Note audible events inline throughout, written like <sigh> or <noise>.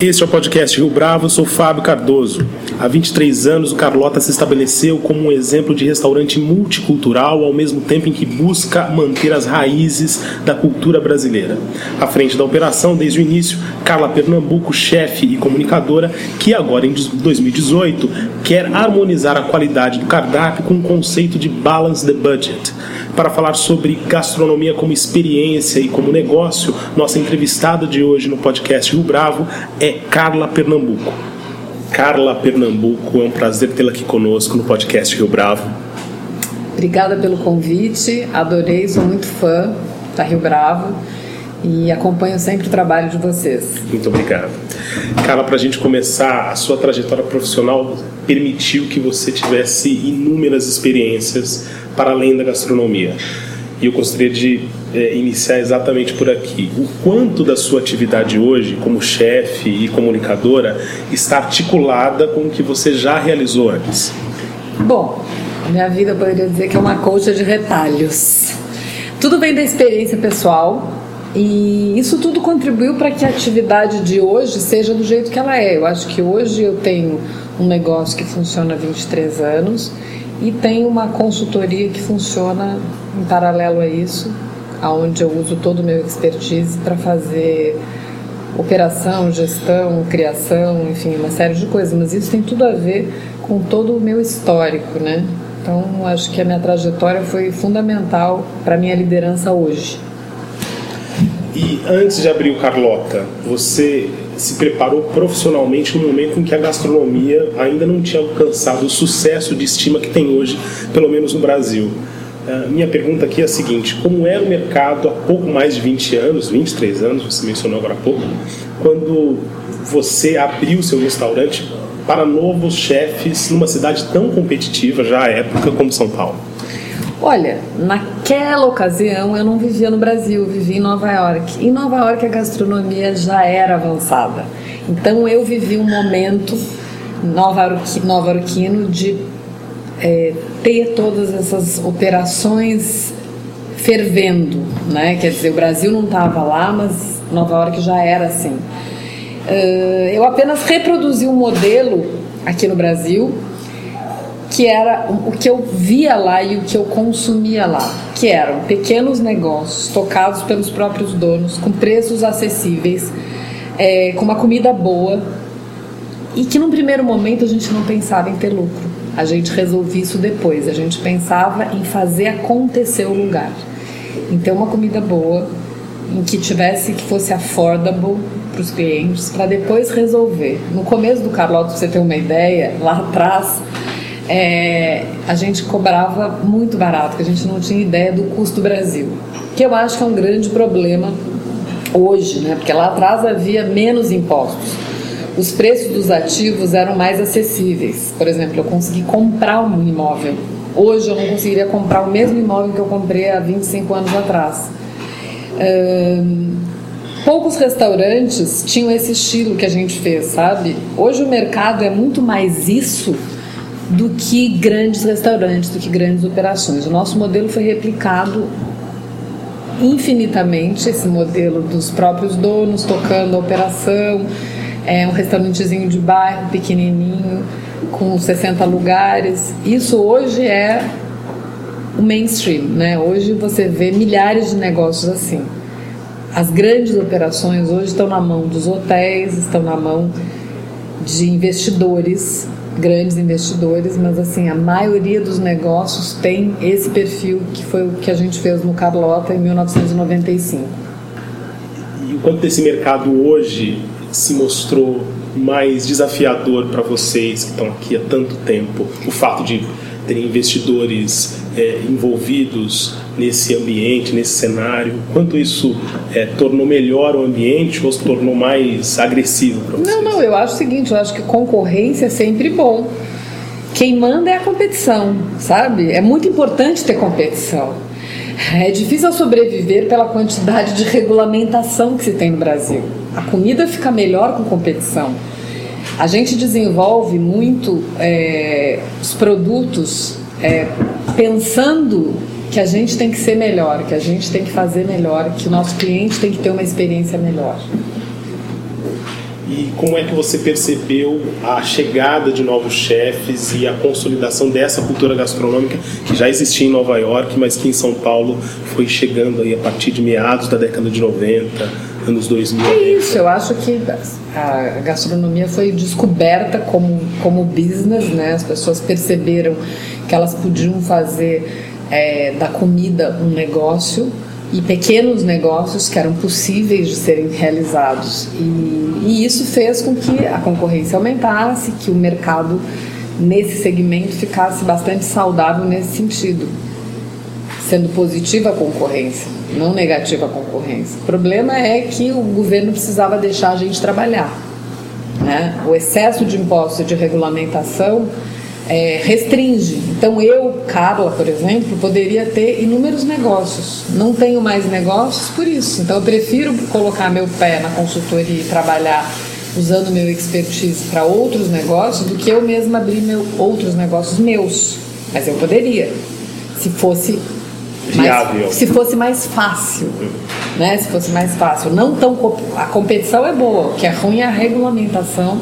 Este é o podcast Rio Bravo, eu sou Fábio Cardoso. Há 23 anos, o Carlota se estabeleceu como um exemplo de restaurante multicultural, ao mesmo tempo em que busca manter as raízes da cultura brasileira. À frente da operação, desde o início, Carla Pernambuco, chefe e comunicadora, que agora em 2018 quer harmonizar a qualidade do cardápio com o conceito de balance the budget para falar sobre gastronomia como experiência e como negócio. Nossa entrevistada de hoje no podcast Rio Bravo é Carla Pernambuco. Carla Pernambuco, é um prazer tê-la aqui conosco no podcast Rio Bravo. Obrigada pelo convite, adorei, sou muito fã da Rio Bravo e acompanho sempre o trabalho de vocês. Muito obrigado. Carla, para a gente começar, a sua trajetória profissional permitiu que você tivesse inúmeras experiências para além da gastronomia. E eu gostaria de é, iniciar exatamente por aqui. O quanto da sua atividade hoje, como chefe e comunicadora, está articulada com o que você já realizou antes? Bom, minha vida eu poderia dizer que é uma colcha de retalhos. Tudo vem da experiência pessoal, e isso tudo contribuiu para que a atividade de hoje seja do jeito que ela é. Eu acho que hoje eu tenho um negócio que funciona há 23 anos e tem uma consultoria que funciona em paralelo a isso, aonde eu uso todo o meu expertise para fazer operação, gestão, criação, enfim, uma série de coisas. Mas isso tem tudo a ver com todo o meu histórico, né? Então, acho que a minha trajetória foi fundamental para minha liderança hoje. E antes de abrir o Carlota, você se preparou profissionalmente no momento em que a gastronomia ainda não tinha alcançado o sucesso de estima que tem hoje, pelo menos no Brasil. Uh, minha pergunta aqui é a seguinte: como era o mercado há pouco mais de 20 anos, 23 anos, você mencionou agora há pouco, quando você abriu seu restaurante para novos chefes numa cidade tão competitiva já à época como São Paulo? Olha, naquela ocasião eu não vivia no Brasil, vivia em Nova York. Em Nova York a gastronomia já era avançada. Então eu vivi um momento nova-iorquino de é, ter todas essas operações fervendo, né? Quer dizer, o Brasil não estava lá, mas Nova York já era assim. Uh, eu apenas reproduzi um modelo aqui no Brasil que era o que eu via lá e o que eu consumia lá, que eram pequenos negócios tocados pelos próprios donos, com preços acessíveis, é, com uma comida boa e que num primeiro momento a gente não pensava em ter lucro. A gente resolvia isso depois, a gente pensava em fazer acontecer o lugar. Então, uma comida boa, em que tivesse que fosse affordable para os clientes, para depois resolver. No começo do Carlota, para você ter uma ideia, lá atrás é, a gente cobrava muito barato, que a gente não tinha ideia do custo do Brasil. Que eu acho que é um grande problema hoje, né? Porque lá atrás havia menos impostos. Os preços dos ativos eram mais acessíveis. Por exemplo, eu consegui comprar um imóvel. Hoje eu não conseguiria comprar o mesmo imóvel que eu comprei há 25 anos atrás. Hum, poucos restaurantes tinham esse estilo que a gente fez, sabe? Hoje o mercado é muito mais isso do que grandes restaurantes, do que grandes operações. O nosso modelo foi replicado infinitamente, esse modelo dos próprios donos tocando a operação, é um restaurantezinho de bairro pequenininho com 60 lugares. Isso hoje é o mainstream, né? Hoje você vê milhares de negócios assim. As grandes operações hoje estão na mão dos hotéis, estão na mão de investidores grandes investidores, mas assim, a maioria dos negócios tem esse perfil que foi o que a gente fez no Carlota em 1995. E o quanto desse mercado hoje se mostrou mais desafiador para vocês que estão aqui há tanto tempo? O fato de terem investidores é, envolvidos nesse ambiente, nesse cenário? Quanto isso é, tornou melhor o ambiente ou se tornou mais agressivo para vocês? Não, não, eu acho o seguinte, eu acho que concorrência é sempre bom. quem manda é a competição, sabe? É muito importante ter competição. É difícil sobreviver pela quantidade de regulamentação que se tem no Brasil. A comida fica melhor com competição. A gente desenvolve muito é, os produtos é, pensando que a gente tem que ser melhor, que a gente tem que fazer melhor, que o nosso cliente tem que ter uma experiência melhor. E como é que você percebeu a chegada de novos chefes e a consolidação dessa cultura gastronômica que já existia em Nova York, mas que em São Paulo foi chegando aí a partir de meados da década de 90, anos 2000? É isso, eu acho que a gastronomia foi descoberta como, como business, né? As pessoas perceberam que elas podiam fazer é, da comida um negócio e pequenos negócios que eram possíveis de serem realizados. E, e, isso fez com que a concorrência aumentasse, que o mercado nesse segmento ficasse bastante saudável nesse sentido, sendo positiva a concorrência, não negativa a concorrência. O problema é que o governo precisava deixar a gente trabalhar. Né? O excesso de impostos de regulamentação é, restringe. Então eu, Carla, por exemplo, poderia ter inúmeros negócios. Não tenho mais negócios por isso. Então eu prefiro colocar meu pé na consultoria e trabalhar usando meu expertise para outros negócios do que eu mesma abrir meu, outros negócios meus. Mas eu poderia, se fosse viável, mais, se fosse mais fácil, né? Se fosse mais fácil, não tão a competição é boa, o que é ruim é a regulamentação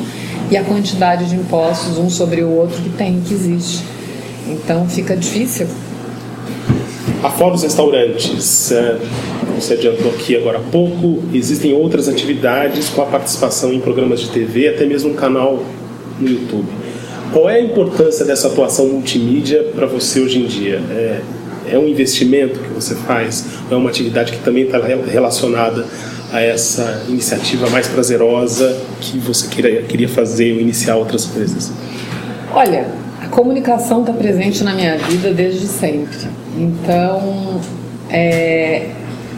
e a quantidade de impostos um sobre o outro que tem, que existe. Então fica difícil. Afora os restaurantes, é, você adiantou aqui agora há pouco, existem outras atividades com a participação em programas de TV, até mesmo um canal no YouTube. Qual é a importância dessa atuação multimídia para você hoje em dia? É, é um investimento que você faz? É uma atividade que também está relacionada a essa iniciativa mais prazerosa que você queria, queria fazer ou iniciar outras coisas? Olha, a comunicação está presente na minha vida desde sempre. Então, é,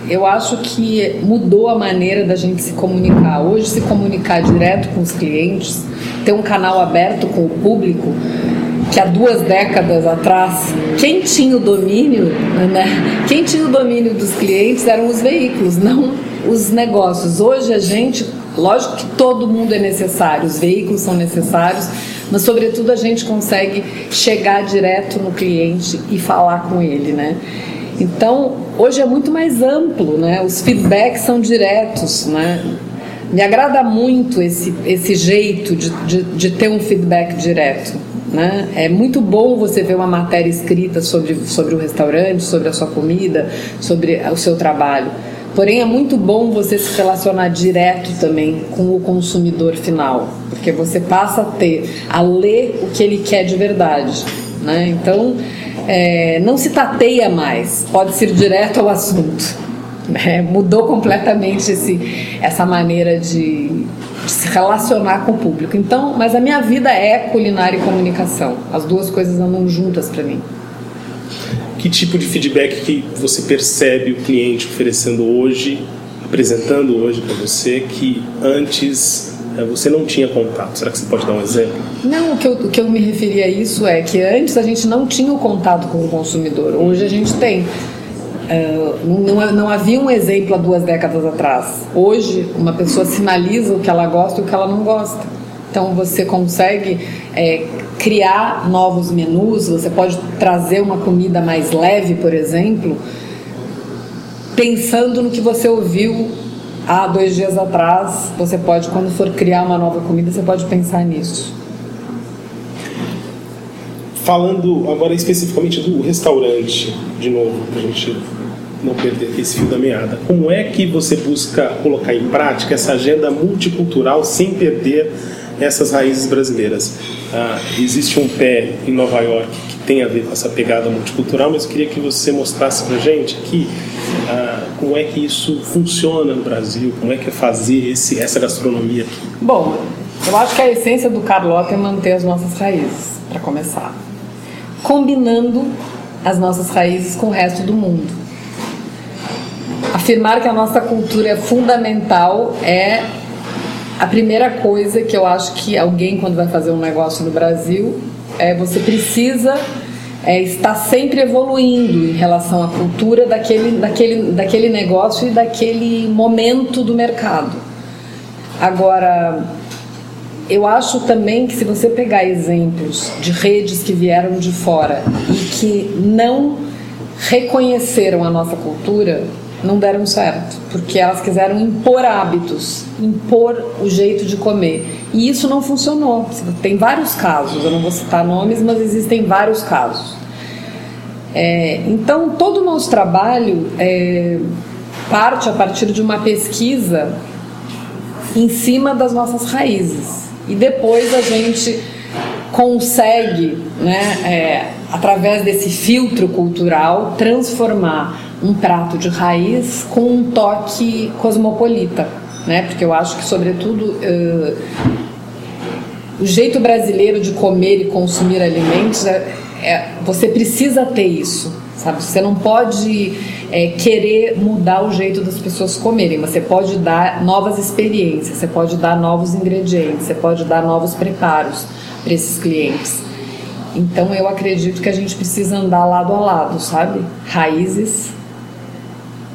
eu acho que mudou a maneira da gente se comunicar. Hoje, se comunicar direto com os clientes, ter um canal aberto com o público, que há duas décadas atrás, quem tinha o domínio, né? Quem tinha o domínio dos clientes eram os veículos, não os negócios. Hoje a gente, lógico que todo mundo é necessário, os veículos são necessários, mas sobretudo a gente consegue chegar direto no cliente e falar com ele, né? Então, hoje é muito mais amplo, né? Os feedbacks são diretos, né? Me agrada muito esse, esse jeito de, de, de ter um feedback direto. Né? É muito bom você ver uma matéria escrita sobre, sobre o restaurante, sobre a sua comida, sobre o seu trabalho. Porém, é muito bom você se relacionar direto também com o consumidor final, porque você passa a ter, a ler o que ele quer de verdade. Né? Então, é, não se tateia mais, pode ser direto ao assunto. <laughs> Né? Mudou completamente esse, essa maneira de, de se relacionar com o público. Então, mas a minha vida é culinária e comunicação. As duas coisas andam juntas para mim que tipo de feedback que você percebe o cliente oferecendo hoje, apresentando hoje para você, que antes é, você não tinha contato? Será que você pode dar um exemplo? Não, o que, eu, o que eu me referi a isso é que antes a gente não tinha o contato com o consumidor, hoje a gente tem. Uh, não, não, havia um exemplo há duas décadas atrás. Hoje, uma pessoa sinaliza o que ela gosta e o que ela não gosta. Então, você consegue é, criar novos menus, você pode trazer uma comida mais leve, por exemplo, pensando no que você ouviu há dois dias atrás. Você pode, quando for criar uma nova comida, você pode pensar nisso. Falando agora especificamente do restaurante, de novo, para a gente não perder esse fio da meada. Como é que você busca colocar em prática essa agenda multicultural sem perder essas raízes brasileiras. Ah, existe um pé em Nova York que tem a ver com essa pegada multicultural, mas eu queria que você mostrasse para gente aqui ah, como é que isso funciona no Brasil, como é que é fazer esse, essa gastronomia aqui. Bom, eu acho que a essência do Carlota é manter as nossas raízes, para começar. Combinando as nossas raízes com o resto do mundo. Afirmar que a nossa cultura é fundamental é a primeira coisa que eu acho que alguém, quando vai fazer um negócio no Brasil, é, você precisa é, estar sempre evoluindo em relação à cultura daquele, daquele, daquele negócio e daquele momento do mercado. Agora, eu acho também que se você pegar exemplos de redes que vieram de fora e que não reconheceram a nossa cultura, não deram certo, porque elas quiseram impor hábitos, impor o jeito de comer. E isso não funcionou. Tem vários casos, eu não vou citar nomes, mas existem vários casos. É, então, todo o nosso trabalho é, parte a partir de uma pesquisa em cima das nossas raízes. E depois a gente consegue, né, é, através desse filtro cultural, transformar um prato de raiz com um toque cosmopolita, né? Porque eu acho que, sobretudo, uh, o jeito brasileiro de comer e consumir alimentos é, é você precisa ter isso, sabe? Você não pode é, querer mudar o jeito das pessoas comerem, você pode dar novas experiências, você pode dar novos ingredientes, você pode dar novos preparos para esses clientes. Então eu acredito que a gente precisa andar lado a lado, sabe? Raízes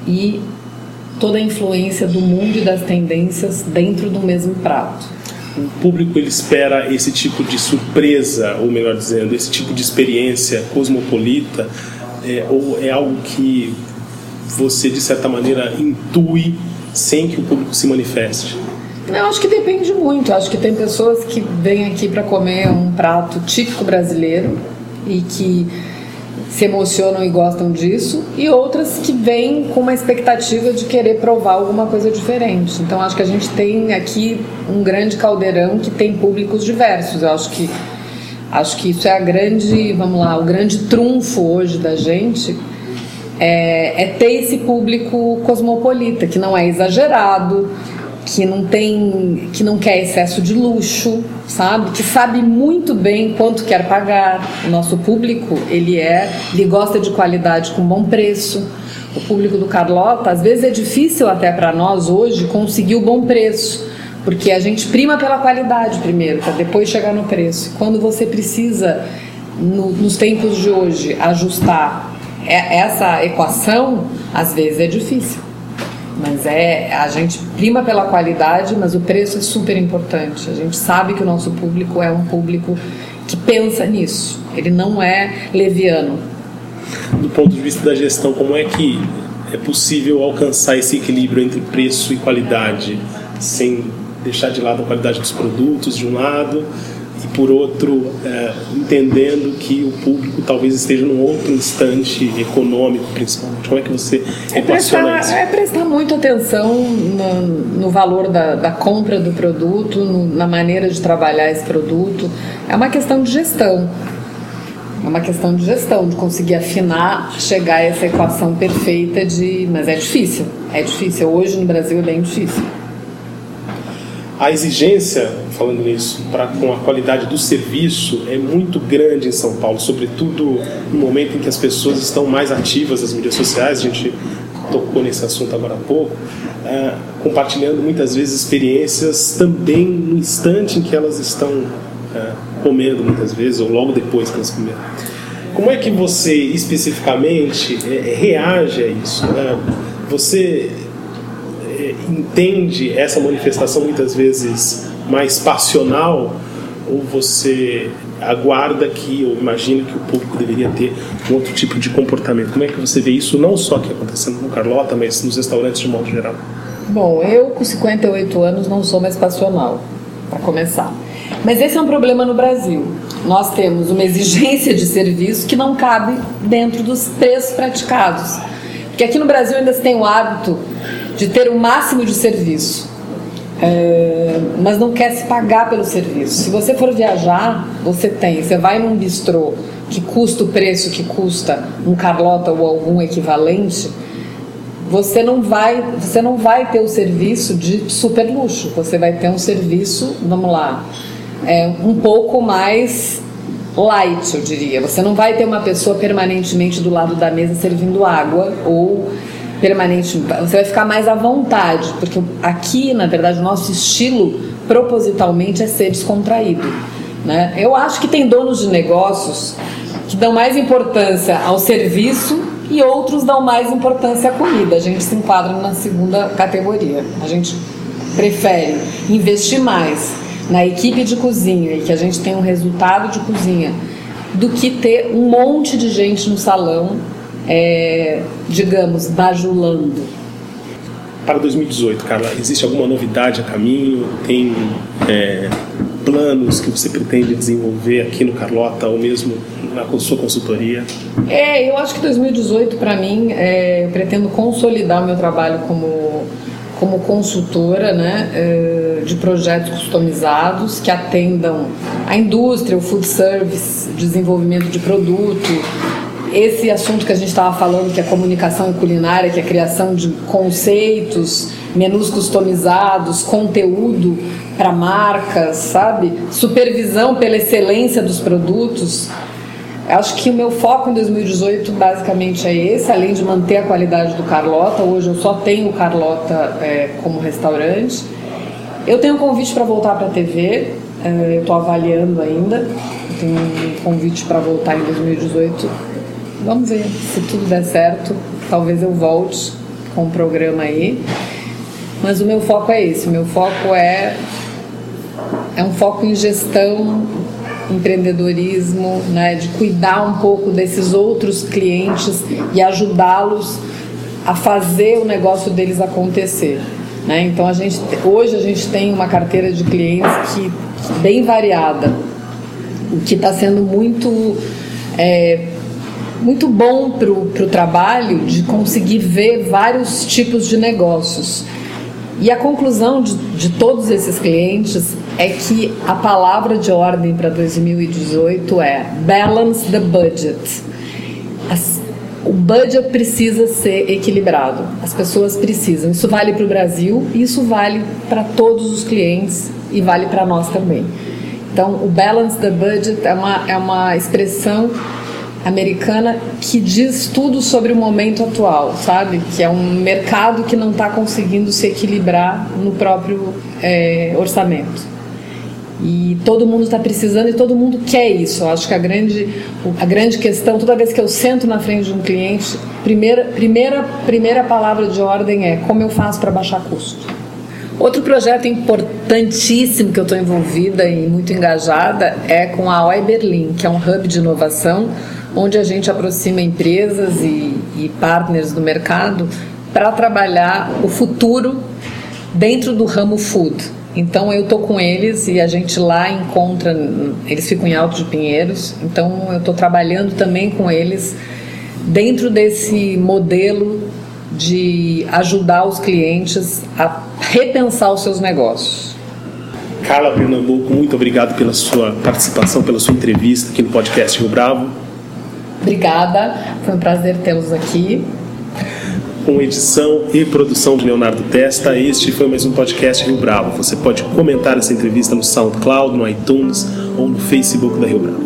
e toda a influência do mundo e das tendências dentro do mesmo prato. O público ele espera esse tipo de surpresa, ou melhor dizendo, esse tipo de experiência cosmopolita, é, ou é algo que você de certa maneira intui sem que o público se manifeste? Eu acho que depende muito. Eu acho que tem pessoas que vêm aqui para comer um prato típico brasileiro e que se emocionam e gostam disso, e outras que vêm com uma expectativa de querer provar alguma coisa diferente. Então acho que a gente tem aqui um grande caldeirão que tem públicos diversos. Eu acho que acho que isso é a grande, vamos lá, o grande trunfo hoje da gente é, é ter esse público cosmopolita que não é exagerado, que não tem, que não quer excesso de luxo, sabe? Que sabe muito bem quanto quer pagar. O nosso público, ele é, ele gosta de qualidade com bom preço. O público do Carlota, às vezes é difícil até para nós hoje conseguir o bom preço, porque a gente prima pela qualidade primeiro, para depois chegar no preço. Quando você precisa no, nos tempos de hoje ajustar essa equação, às vezes é difícil. Mas é a gente prima pela qualidade, mas o preço é super importante. A gente sabe que o nosso público é um público que pensa nisso. Ele não é leviano. Do ponto de vista da gestão, como é que é possível alcançar esse equilíbrio entre preço e qualidade, sem deixar de lado a qualidade dos produtos de um lado e por outro é, entendendo que o público talvez esteja num outro instante econômico principalmente como é que você é prestar, isso? é prestar muita atenção no, no valor da, da, compra do produto no, na maneira de trabalhar esse produto é uma questão de gestão é uma questão de gestão, de conseguir afinar, chegar a essa equação perfeita de. Mas é difícil, é difícil. Hoje no Brasil é bem difícil. A exigência, falando nisso, com a qualidade do serviço é muito grande em São Paulo, sobretudo no momento em que as pessoas estão mais ativas nas mídias sociais. A gente tocou nesse assunto agora há pouco, uh, compartilhando muitas vezes experiências também no instante em que elas estão uh, comendo, muitas vezes, ou logo depois que elas comeram. Como é que você especificamente é, reage a isso? Uh, você entende essa manifestação muitas vezes mais passional ou você aguarda que ou imagina que o público deveria ter um outro tipo de comportamento? Como é que você vê isso não só aqui acontecendo no Carlota, mas nos restaurantes de modo geral? Bom, eu com 58 anos não sou mais passional, para começar. Mas esse é um problema no Brasil. Nós temos uma exigência de serviço que não cabe dentro dos preços praticados. Porque aqui no Brasil ainda se tem o hábito de ter o máximo de serviço, é, mas não quer se pagar pelo serviço. Se você for viajar, você tem, você vai num bistrô que custa o preço que custa um Carlota ou algum equivalente, você não vai, você não vai ter o serviço de super luxo. Você vai ter um serviço, vamos lá, é, um pouco mais light, eu diria. Você não vai ter uma pessoa permanentemente do lado da mesa servindo água ou permanente, você vai ficar mais à vontade, porque aqui, na verdade, o nosso estilo propositalmente é ser descontraído. Né? Eu acho que tem donos de negócios que dão mais importância ao serviço e outros dão mais importância à comida. A gente se enquadra na segunda categoria. A gente prefere investir mais na equipe de cozinha e que a gente tenha um resultado de cozinha do que ter um monte de gente no salão, é, digamos, bajulando. Para 2018, Carla, existe alguma novidade a caminho? Tem é, planos que você pretende desenvolver aqui no Carlota ou mesmo na sua consultoria? É, eu acho que 2018 para mim, é, eu pretendo consolidar o meu trabalho como como consultora né, é, de projetos customizados que atendam a indústria, o food service, desenvolvimento de produto, esse assunto que a gente estava falando, que é comunicação culinária, que é a criação de conceitos, menus customizados, conteúdo para marcas, sabe? Supervisão pela excelência dos produtos. Acho que o meu foco em 2018 basicamente é esse, além de manter a qualidade do Carlota. Hoje eu só tenho o Carlota é, como restaurante. Eu tenho um convite para voltar para a TV, é, eu estou avaliando ainda. Eu tenho um convite para voltar em 2018. Vamos ver se tudo der certo. Talvez eu volte com o programa aí. Mas o meu foco é esse. O meu foco é é um foco em gestão empreendedorismo, né, de cuidar um pouco desses outros clientes e ajudá-los a fazer o negócio deles acontecer. Né? Então a gente hoje a gente tem uma carteira de clientes que bem variada, o que está sendo muito é, muito bom para o trabalho de conseguir ver vários tipos de negócios. E a conclusão de, de todos esses clientes é que a palavra de ordem para 2018 é balance the budget. As, o budget precisa ser equilibrado. As pessoas precisam. Isso vale para o Brasil isso vale para todos os clientes e vale para nós também. Então, o balance the budget é uma, é uma expressão americana que diz tudo sobre o momento atual, sabe? Que é um mercado que não está conseguindo se equilibrar no próprio é, orçamento. E todo mundo está precisando e todo mundo quer isso. Eu acho que a grande, a grande questão, toda vez que eu sento na frente de um cliente, primeira, primeira, primeira palavra de ordem é como eu faço para baixar custo. Outro projeto importantíssimo que eu estou envolvida e muito engajada é com a OI Berlim, que é um hub de inovação onde a gente aproxima empresas e, e partners do mercado para trabalhar o futuro dentro do ramo food. Então eu tô com eles e a gente lá encontra, eles ficam em Alto de Pinheiros, então eu tô trabalhando também com eles dentro desse modelo de ajudar os clientes a repensar os seus negócios. Carla Pernambuco, muito obrigado pela sua participação, pela sua entrevista aqui no podcast Rio Bravo. Obrigada, foi um prazer tê-los aqui com edição e produção de Leonardo Testa. Este foi mais um podcast Rio Bravo. Você pode comentar essa entrevista no SoundCloud, no iTunes ou no Facebook da Rio Bravo.